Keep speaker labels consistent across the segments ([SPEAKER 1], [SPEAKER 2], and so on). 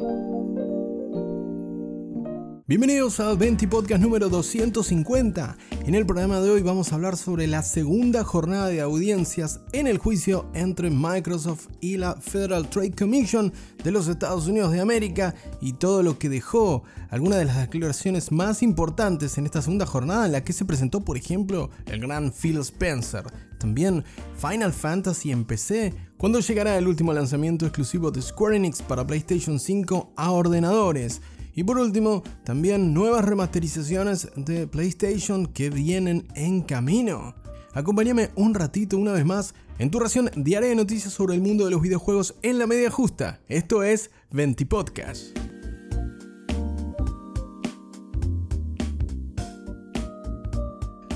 [SPEAKER 1] thank you Bienvenidos al 20 Podcast número 250. En el programa de hoy vamos a hablar sobre la segunda jornada de audiencias en el juicio entre Microsoft y la Federal Trade Commission de los Estados Unidos de América y todo lo que dejó algunas de las declaraciones más importantes en esta segunda jornada en la que se presentó, por ejemplo, el gran Phil Spencer. También Final Fantasy en PC, cuando llegará el último lanzamiento exclusivo de Square Enix para PlayStation 5 a ordenadores. Y por último, también nuevas remasterizaciones de PlayStation que vienen en camino. Acompáñame un ratito una vez más en tu ración diaria de noticias sobre el mundo de los videojuegos en la media justa. Esto es 20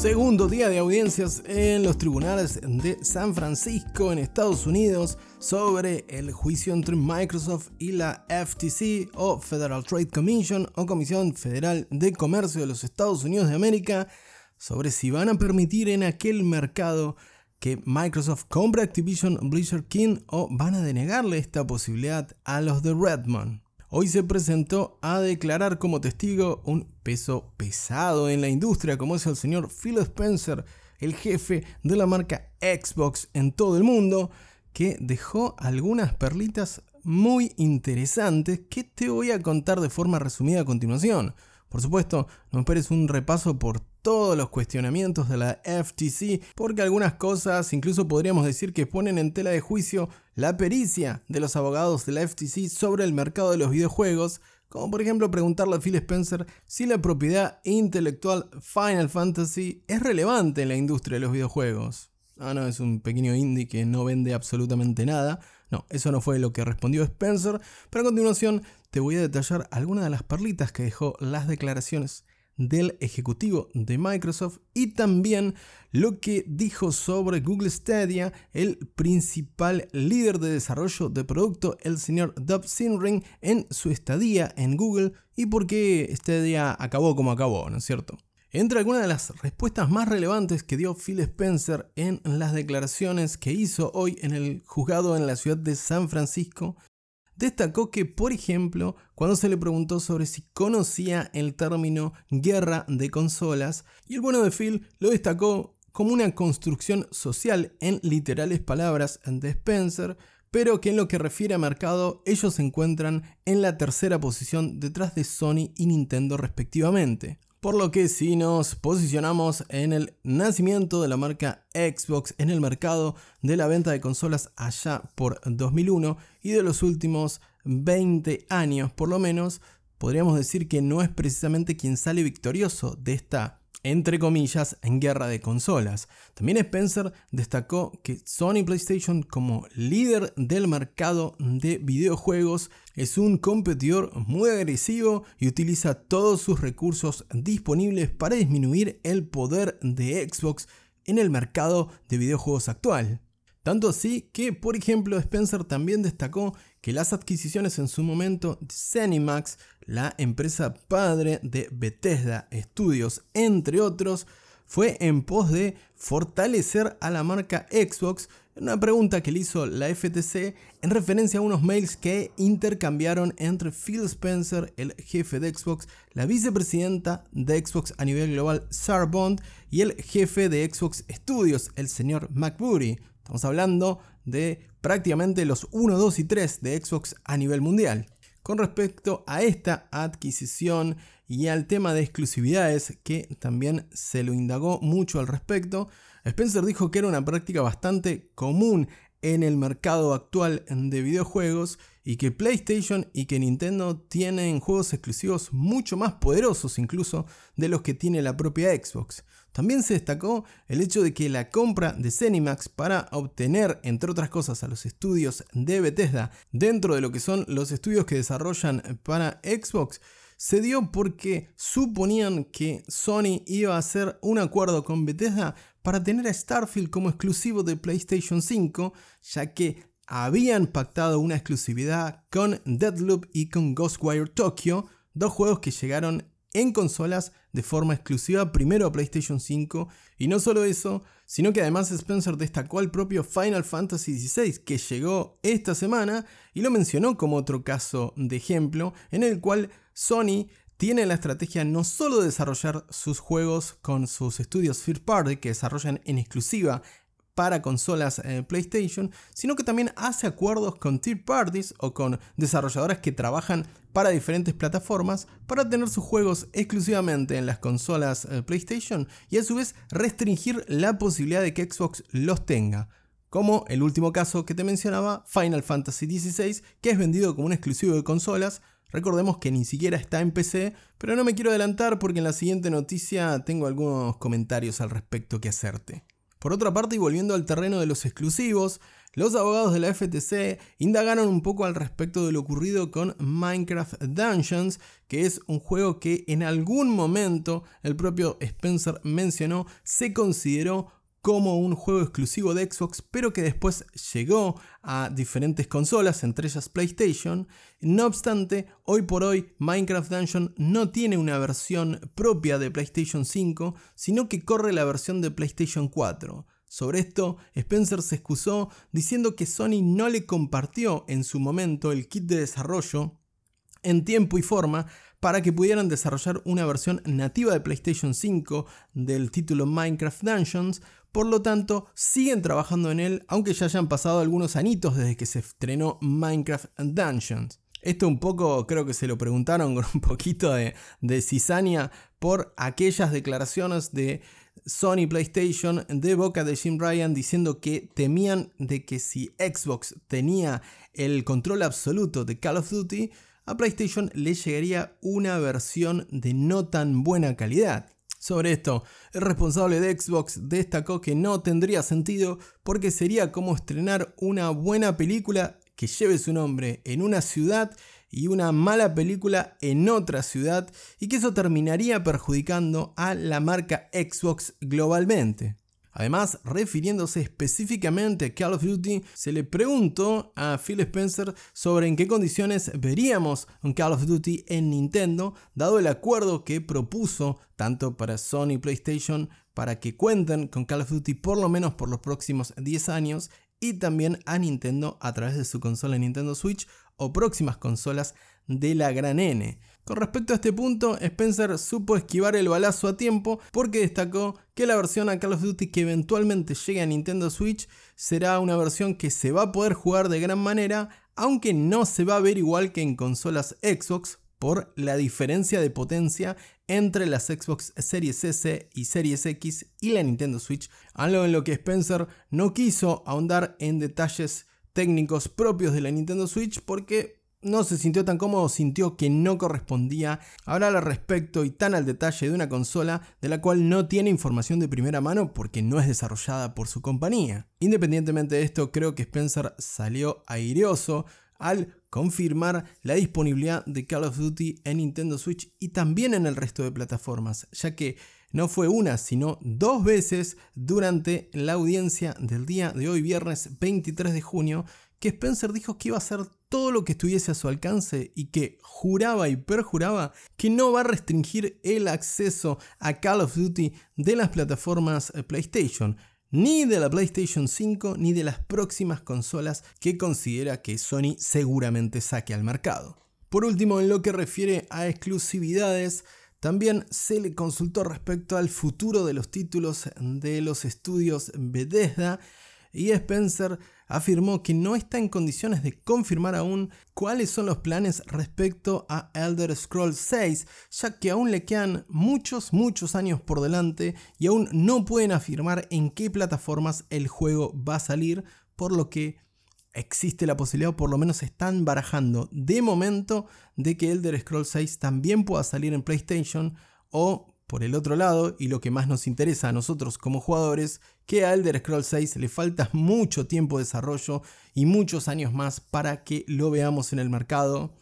[SPEAKER 1] Segundo día de audiencias en los tribunales de San Francisco en Estados Unidos sobre el juicio entre Microsoft y la FTC o Federal Trade Commission o Comisión Federal de Comercio de los Estados Unidos de América sobre si van a permitir en aquel mercado que Microsoft compre Activision Blizzard King o van a denegarle esta posibilidad a los de Redmond hoy se presentó a declarar como testigo un peso pesado en la industria como es el señor Phil Spencer, el jefe de la marca Xbox en todo el mundo, que dejó algunas perlitas muy interesantes que te voy a contar de forma resumida a continuación. Por supuesto, no esperes un repaso por todos los cuestionamientos de la FTC, porque algunas cosas incluso podríamos decir que ponen en tela de juicio la pericia de los abogados de la FTC sobre el mercado de los videojuegos, como por ejemplo preguntarle a Phil Spencer si la propiedad intelectual Final Fantasy es relevante en la industria de los videojuegos. Ah, no, es un pequeño indie que no vende absolutamente nada. No, eso no fue lo que respondió Spencer, pero a continuación te voy a detallar algunas de las perlitas que dejó las declaraciones del ejecutivo de Microsoft y también lo que dijo sobre Google Stadia el principal líder de desarrollo de producto, el señor Dub Sinring, en su estadía en Google y por qué Stadia acabó como acabó, ¿no es cierto? Entre algunas de las respuestas más relevantes que dio Phil Spencer en las declaraciones que hizo hoy en el juzgado en la ciudad de San Francisco, destacó que, por ejemplo, cuando se le preguntó sobre si conocía el término guerra de consolas, y el bueno de Phil lo destacó como una construcción social en literales palabras de Spencer, pero que en lo que refiere a mercado ellos se encuentran en la tercera posición detrás de Sony y Nintendo respectivamente. Por lo que si nos posicionamos en el nacimiento de la marca Xbox en el mercado de la venta de consolas allá por 2001 y de los últimos 20 años por lo menos, podríamos decir que no es precisamente quien sale victorioso de esta entre comillas, en guerra de consolas. También Spencer destacó que Sony PlayStation como líder del mercado de videojuegos es un competidor muy agresivo y utiliza todos sus recursos disponibles para disminuir el poder de Xbox en el mercado de videojuegos actual. Tanto así que, por ejemplo, Spencer también destacó que las adquisiciones en su momento de la empresa padre de Bethesda Studios, entre otros, fue en pos de fortalecer a la marca Xbox una pregunta que le hizo la FTC en referencia a unos mails que intercambiaron entre Phil Spencer, el jefe de Xbox, la vicepresidenta de Xbox a nivel global, Sarah Bond, y el jefe de Xbox Studios, el señor McBurry. Estamos hablando de prácticamente los 1, 2 y 3 de Xbox a nivel mundial. Con respecto a esta adquisición y al tema de exclusividades, que también se lo indagó mucho al respecto, Spencer dijo que era una práctica bastante común en el mercado actual de videojuegos y que PlayStation y que Nintendo tienen juegos exclusivos mucho más poderosos incluso de los que tiene la propia Xbox. También se destacó el hecho de que la compra de Zenimax para obtener, entre otras cosas, a los estudios de Bethesda dentro de lo que son los estudios que desarrollan para Xbox, se dio porque suponían que Sony iba a hacer un acuerdo con Bethesda para tener a Starfield como exclusivo de PlayStation 5, ya que habían pactado una exclusividad con Deadloop y con Ghostwire Tokyo, dos juegos que llegaron en consolas de forma exclusiva primero a PlayStation 5 y no solo eso, sino que además Spencer destacó el propio Final Fantasy XVI que llegó esta semana y lo mencionó como otro caso de ejemplo en el cual Sony tiene la estrategia no solo de desarrollar sus juegos con sus estudios First Party que desarrollan en exclusiva para consolas eh, PlayStation, sino que también hace acuerdos con third parties o con desarrolladoras que trabajan para diferentes plataformas para tener sus juegos exclusivamente en las consolas eh, PlayStation y a su vez restringir la posibilidad de que Xbox los tenga. Como el último caso que te mencionaba, Final Fantasy XVI, que es vendido como un exclusivo de consolas, Recordemos que ni siquiera está en PC, pero no me quiero adelantar porque en la siguiente noticia tengo algunos comentarios al respecto que hacerte. Por otra parte, y volviendo al terreno de los exclusivos, los abogados de la FTC indagaron un poco al respecto de lo ocurrido con Minecraft Dungeons, que es un juego que en algún momento el propio Spencer mencionó se consideró como un juego exclusivo de Xbox, pero que después llegó a diferentes consolas, entre ellas PlayStation. No obstante, hoy por hoy Minecraft Dungeon no tiene una versión propia de PlayStation 5, sino que corre la versión de PlayStation 4. Sobre esto, Spencer se excusó diciendo que Sony no le compartió en su momento el kit de desarrollo en tiempo y forma para que pudieran desarrollar una versión nativa de PlayStation 5 del título Minecraft Dungeons, por lo tanto siguen trabajando en él aunque ya hayan pasado algunos anitos desde que se estrenó Minecraft Dungeons. Esto un poco creo que se lo preguntaron con un poquito de, de por aquellas declaraciones de Sony PlayStation de boca de Jim Ryan diciendo que temían de que si Xbox tenía el control absoluto de Call of Duty, a PlayStation le llegaría una versión de no tan buena calidad. Sobre esto, el responsable de Xbox destacó que no tendría sentido porque sería como estrenar una buena película que lleve su nombre en una ciudad y una mala película en otra ciudad y que eso terminaría perjudicando a la marca Xbox globalmente. Además, refiriéndose específicamente a Call of Duty, se le preguntó a Phil Spencer sobre en qué condiciones veríamos un Call of Duty en Nintendo, dado el acuerdo que propuso tanto para Sony y PlayStation para que cuenten con Call of Duty por lo menos por los próximos 10 años y también a Nintendo a través de su consola Nintendo Switch o próximas consolas de la gran N. Con respecto a este punto, Spencer supo esquivar el balazo a tiempo porque destacó que la versión a Call of Duty que eventualmente llegue a Nintendo Switch será una versión que se va a poder jugar de gran manera, aunque no se va a ver igual que en consolas Xbox por la diferencia de potencia entre las Xbox Series S y Series X y la Nintendo Switch, algo en lo que Spencer no quiso ahondar en detalles técnicos propios de la Nintendo Switch porque no se sintió tan cómodo, sintió que no correspondía hablar al respecto y tan al detalle de una consola de la cual no tiene información de primera mano porque no es desarrollada por su compañía. Independientemente de esto, creo que Spencer salió aireoso al confirmar la disponibilidad de Call of Duty en Nintendo Switch y también en el resto de plataformas, ya que no fue una, sino dos veces durante la audiencia del día de hoy, viernes 23 de junio, que Spencer dijo que iba a hacer todo lo que estuviese a su alcance y que juraba y perjuraba que no va a restringir el acceso a Call of Duty de las plataformas eh, PlayStation, ni de la PlayStation 5 ni de las próximas consolas que considera que Sony seguramente saque al mercado. Por último, en lo que refiere a exclusividades, también se le consultó respecto al futuro de los títulos de los estudios Bethesda y Spencer afirmó que no está en condiciones de confirmar aún cuáles son los planes respecto a Elder Scrolls 6, ya que aún le quedan muchos, muchos años por delante y aún no pueden afirmar en qué plataformas el juego va a salir, por lo que existe la posibilidad, o por lo menos están barajando de momento, de que Elder Scrolls 6 también pueda salir en PlayStation o por el otro lado, y lo que más nos interesa a nosotros como jugadores, que a Elder Scrolls 6 le falta mucho tiempo de desarrollo y muchos años más para que lo veamos en el mercado.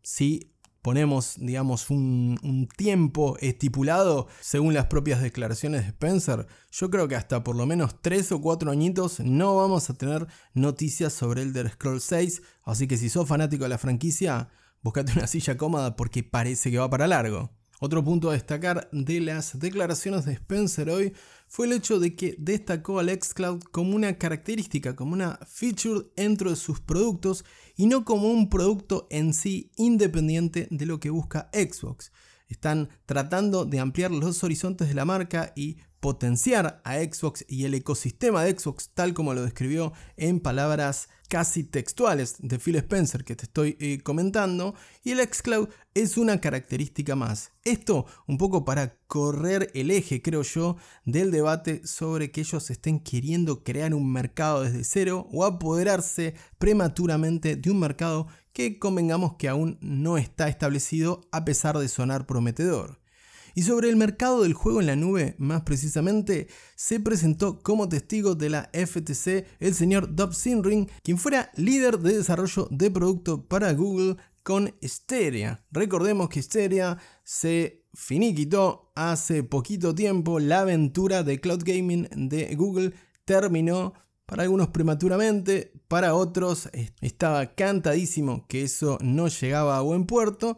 [SPEAKER 1] Si ponemos, digamos, un, tiempo estipulado, según las propias declaraciones de Spencer, yo creo que hasta por lo menos 3 o 4 añitos no vamos a tener noticias sobre Elder Scrolls 6. Así que si sos fanático de la franquicia, buscate una silla cómoda porque parece que va para largo. Otro punto a destacar de las declaraciones de Spencer hoy fue el hecho de que destacó al xCloud como una característica, como una feature dentro de sus productos y no como un producto en sí independiente de lo que busca Xbox. Están tratando de ampliar los horizontes de la marca y potenciar a Xbox y el ecosistema de Xbox tal como lo describió en palabras casi textuales de Phil Spencer que te estoy eh, comentando y el xCloud es una característica más. Esto un poco para correr el eje, creo yo, del debate sobre que ellos estén queriendo crear un mercado desde cero o apoderarse prematuramente de un mercado que convengamos que aún no está establecido a pesar de sonar prometedor. Y sobre el mercado del juego en la nube, más precisamente, se presentó como testigo de la FTC el señor Dob Sinring, quien fuera líder de desarrollo de producto para Google con Stadia. Recordemos que Stadia se finiquitó hace poquito tiempo, la aventura de cloud gaming de Google terminó para algunos prematuramente, para otros estaba cantadísimo que eso no llegaba a buen puerto.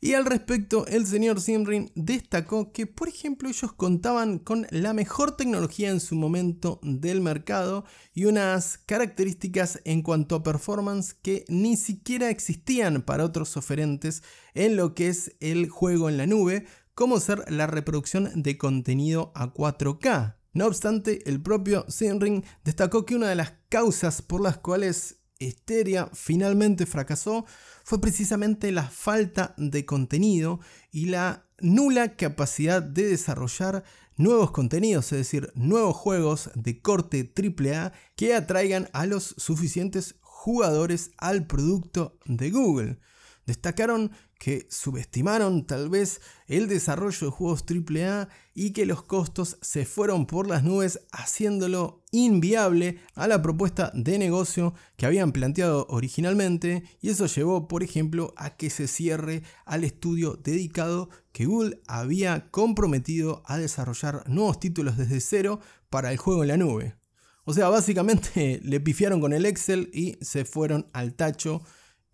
[SPEAKER 1] Y al respecto, el señor Simrin destacó que, por ejemplo, ellos contaban con la mejor tecnología en su momento del mercado y unas características en cuanto a performance que ni siquiera existían para otros oferentes en lo que es el juego en la nube, como ser la reproducción de contenido a 4K. No obstante, el propio Sinring destacó que una de las causas por las cuales Esteria finalmente fracasó fue precisamente la falta de contenido y la nula capacidad de desarrollar nuevos contenidos, es decir, nuevos juegos de corte AAA que atraigan a los suficientes jugadores al producto de Google. Destacaron que subestimaron tal vez el desarrollo de juegos AAA y que los costos se fueron por las nubes haciéndolo inviable a la propuesta de negocio que habían planteado originalmente y eso llevó por ejemplo a que se cierre al estudio dedicado que Google había comprometido a desarrollar nuevos títulos desde cero para el juego en la nube. O sea, básicamente le pifiaron con el Excel y se fueron al tacho.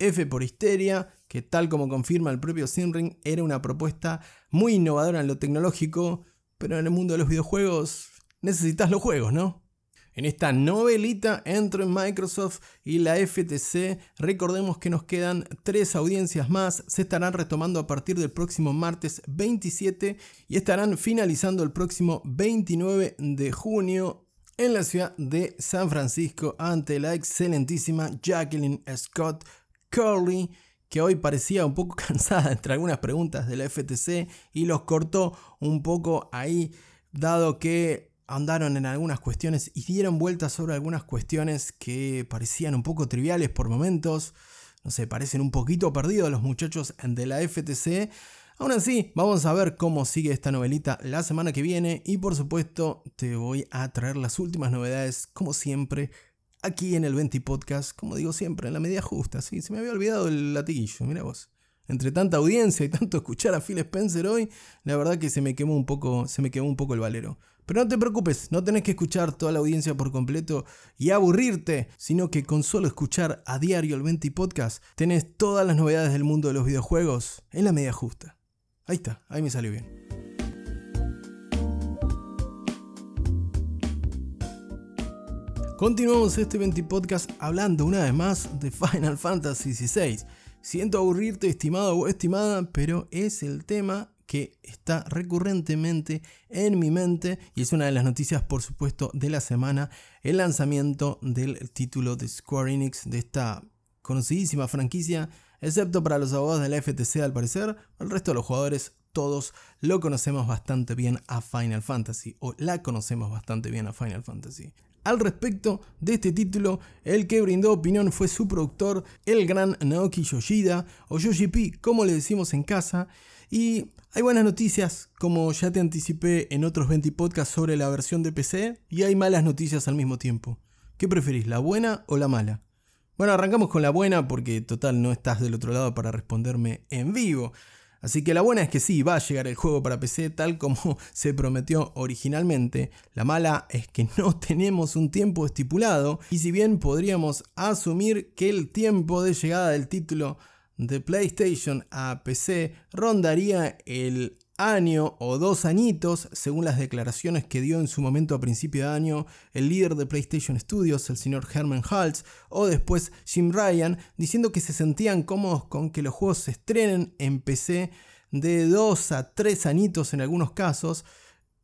[SPEAKER 1] F por histeria, que tal como confirma el propio Simring, era una propuesta muy innovadora en lo tecnológico, pero en el mundo de los videojuegos necesitas los juegos, ¿no? En esta novelita entre Microsoft y la FTC, recordemos que nos quedan tres audiencias más, se estarán retomando a partir del próximo martes 27 y estarán finalizando el próximo 29 de junio en la ciudad de San Francisco ante la excelentísima Jacqueline Scott Curley que hoy parecía un poco cansada entre algunas preguntas de la FTC y los cortó un poco ahí, dado que andaron en algunas cuestiones y dieron vueltas sobre algunas cuestiones que parecían un poco triviales por momentos. No sé, parecen un poquito perdidos los muchachos de la FTC. Aún así, vamos a ver cómo sigue esta novelita la semana que viene y por supuesto te voy a traer las últimas novedades como siempre aquí en el 20 Podcast, como digo siempre, en la media justa. ¿sí? Se me había olvidado el latiguillo, mira vos. Entre tanta audiencia y tanto escuchar a Phil Spencer hoy, la verdad que se me quemó un poco, se me quemó un poco el valero. Pero no te preocupes, no tenés que escuchar toda la audiencia por completo y aburrirte, sino que con solo escuchar a diario el 20 Podcast tenés todas las novedades del mundo de los videojuegos en la media justa. Ahí está, ahí me salió bien. Continuamos este 20 podcast hablando una vez más de Final Fantasy XVI. Siento aburrirte, estimado o estimada, pero es el tema que está recurrentemente en mi mente y es una de las noticias, por supuesto, de la semana, el lanzamiento del título de Square Enix de esta conocidísima franquicia, excepto para los abogados de la FTC al parecer, el resto de los jugadores todos lo conocemos bastante bien a Final Fantasy o la conocemos bastante bien a Final Fantasy. Al respecto de este título, el que brindó opinión fue su productor, el gran Naoki Yoshida, o Yoshi P, como le decimos en casa, y hay buenas noticias, como ya te anticipé en otros 20 podcasts sobre la versión de PC, y hay malas noticias al mismo tiempo. ¿Qué preferís, la buena o la mala? Bueno, arrancamos con la buena porque total no estás del otro lado para responderme en vivo. Así que la buena es que sí, va a llegar el juego para PC tal como se prometió originalmente. La mala es que no tenemos un tiempo estipulado y si bien podríamos asumir que el tiempo de llegada del título de PlayStation a PC rondaría el año o dos añitos, según las declaraciones que dio en su momento a principio de año el líder de PlayStation Studios, el señor Herman Haltz, o después Jim Ryan, diciendo que se sentían cómodos con que los juegos se estrenen en PC de dos a tres añitos en algunos casos.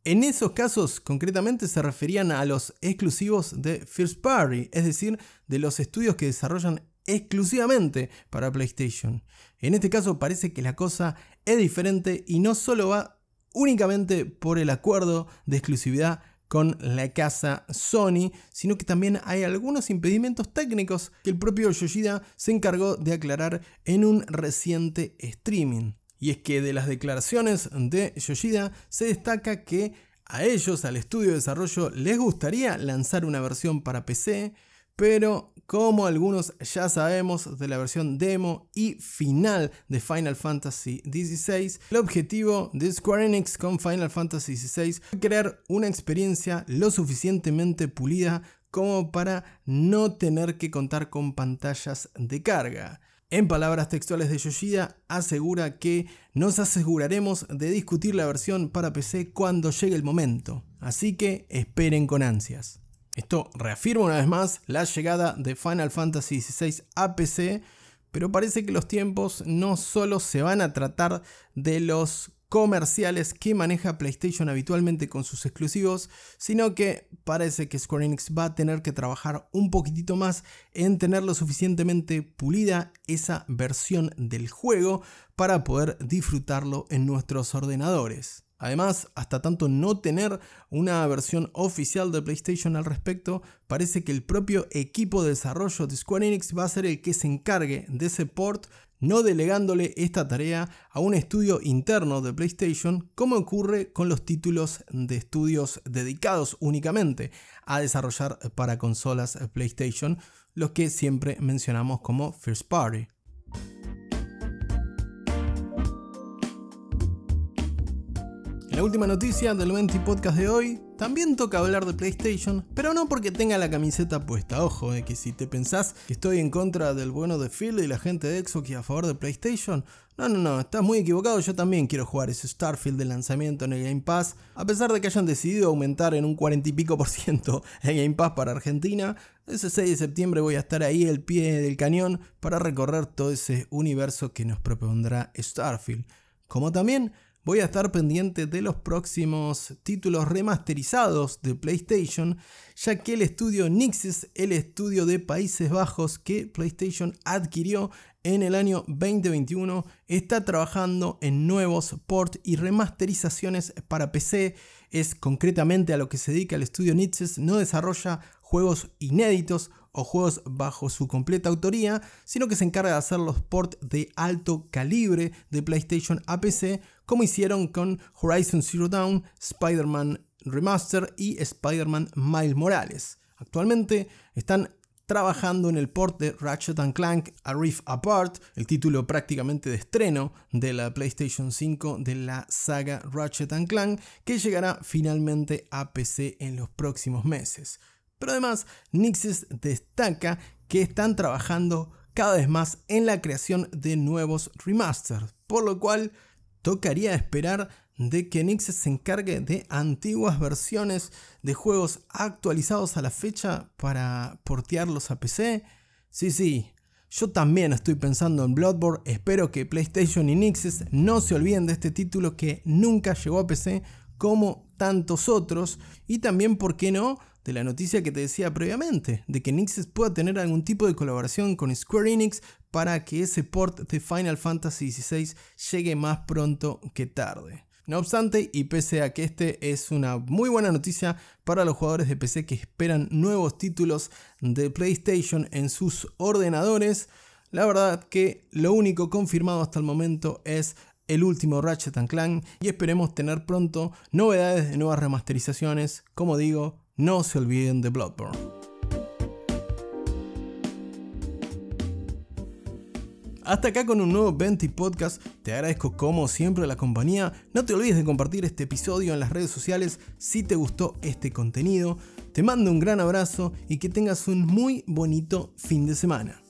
[SPEAKER 1] En esos casos concretamente se referían a los exclusivos de First Party, es decir, de los estudios que desarrollan exclusivamente para PlayStation. En este caso parece que la cosa es diferente y no solo va únicamente por el acuerdo de exclusividad con la casa Sony, sino que también hay algunos impedimentos técnicos que el propio Yoshida se encargó de aclarar en un reciente streaming. Y es que de las declaraciones de Yoshida se destaca que a ellos, al estudio de desarrollo, les gustaría lanzar una versión para PC, pero como algunos ya sabemos de la versión demo y final de Final Fantasy XVI, el objetivo de Square Enix con Final Fantasy XVI es crear una experiencia lo suficientemente pulida como para no tener que contar con pantallas de carga. En palabras textuales de Yoshida, asegura que nos aseguraremos de discutir la versión para PC cuando llegue el momento, así que esperen con ansias. Esto reafirma una vez más la llegada de Final Fantasy XVI a PC, pero parece que los tiempos no solo se van a tratar de los comerciales que maneja PlayStation habitualmente con sus exclusivos, sino que parece que Square Enix va a tener que trabajar un poquitito más en tener lo suficientemente pulida esa versión del juego para poder disfrutarlo en nuestros ordenadores. Además, hasta tanto no tener una versión oficial de PlayStation al respecto, parece que el propio equipo de desarrollo de Square Enix va a ser el que se encargue de ese port, no delegándole esta tarea a un estudio interno de PlayStation, como ocurre con los títulos de estudios dedicados únicamente a desarrollar para consolas PlayStation, los que siempre mencionamos como First Party. La última noticia del 20 podcast de hoy, también toca hablar de PlayStation, pero no porque tenga la camiseta puesta. Ojo, eh, que si te pensás que estoy en contra del bueno de Phil y la gente de Xbox y a favor de PlayStation, no, no, no, estás muy equivocado. Yo también quiero jugar ese Starfield de lanzamiento en el Game Pass, a pesar de que hayan decidido aumentar en un 40 y pico por ciento el Game Pass para Argentina. Ese 6 de septiembre voy a estar ahí al pie del cañón para recorrer todo ese universo que nos propondrá Starfield. Como también voy a estar pendiente de los próximos títulos remasterizados de PlayStation, ya que el estudio Nixis, el estudio de Países Bajos que PlayStation adquirió en el año 2021, está trabajando en nuevos ports y remasterizaciones para PC. Es concretamente a lo que se dedica el estudio Nixis, no desarrolla juegos inéditos o juegos bajo su completa autoría, sino que se encarga de hacer los ports de alto calibre de PlayStation a PC, como hicieron con Horizon Zero Dawn, Spider-Man Remaster y Spider-Man Miles Morales. Actualmente están trabajando en el port de Ratchet Clank A Rift Apart, el título prácticamente de estreno de la PlayStation 5 de la saga Ratchet Clank, que llegará finalmente a PC en los próximos meses. Pero además, Nixis destaca que están trabajando cada vez más en la creación de nuevos remasters, por lo cual tocaría esperar de que Nixis se encargue de antiguas versiones de juegos actualizados a la fecha para portearlos a PC. Sí, sí, yo también estoy pensando en Bloodborne, espero que PlayStation y Nixis no se olviden de este título que nunca llegó a PC como tantos otros y también, ¿por qué no?, de la noticia que te decía previamente, de que Nixes pueda tener algún tipo de colaboración con Square Enix para que ese port de Final Fantasy XVI llegue más pronto que tarde. No obstante, y pese a que este es una muy buena noticia para los jugadores de PC que esperan nuevos títulos de PlayStation en sus ordenadores, la verdad que lo único confirmado hasta el momento es el último Ratchet Clank y esperemos tener pronto novedades de nuevas remasterizaciones, como digo, no se olviden de Bloodborne. Hasta acá con un nuevo Venti Podcast. Te agradezco como siempre la compañía. No te olvides de compartir este episodio en las redes sociales si te gustó este contenido. Te mando un gran abrazo y que tengas un muy bonito fin de semana.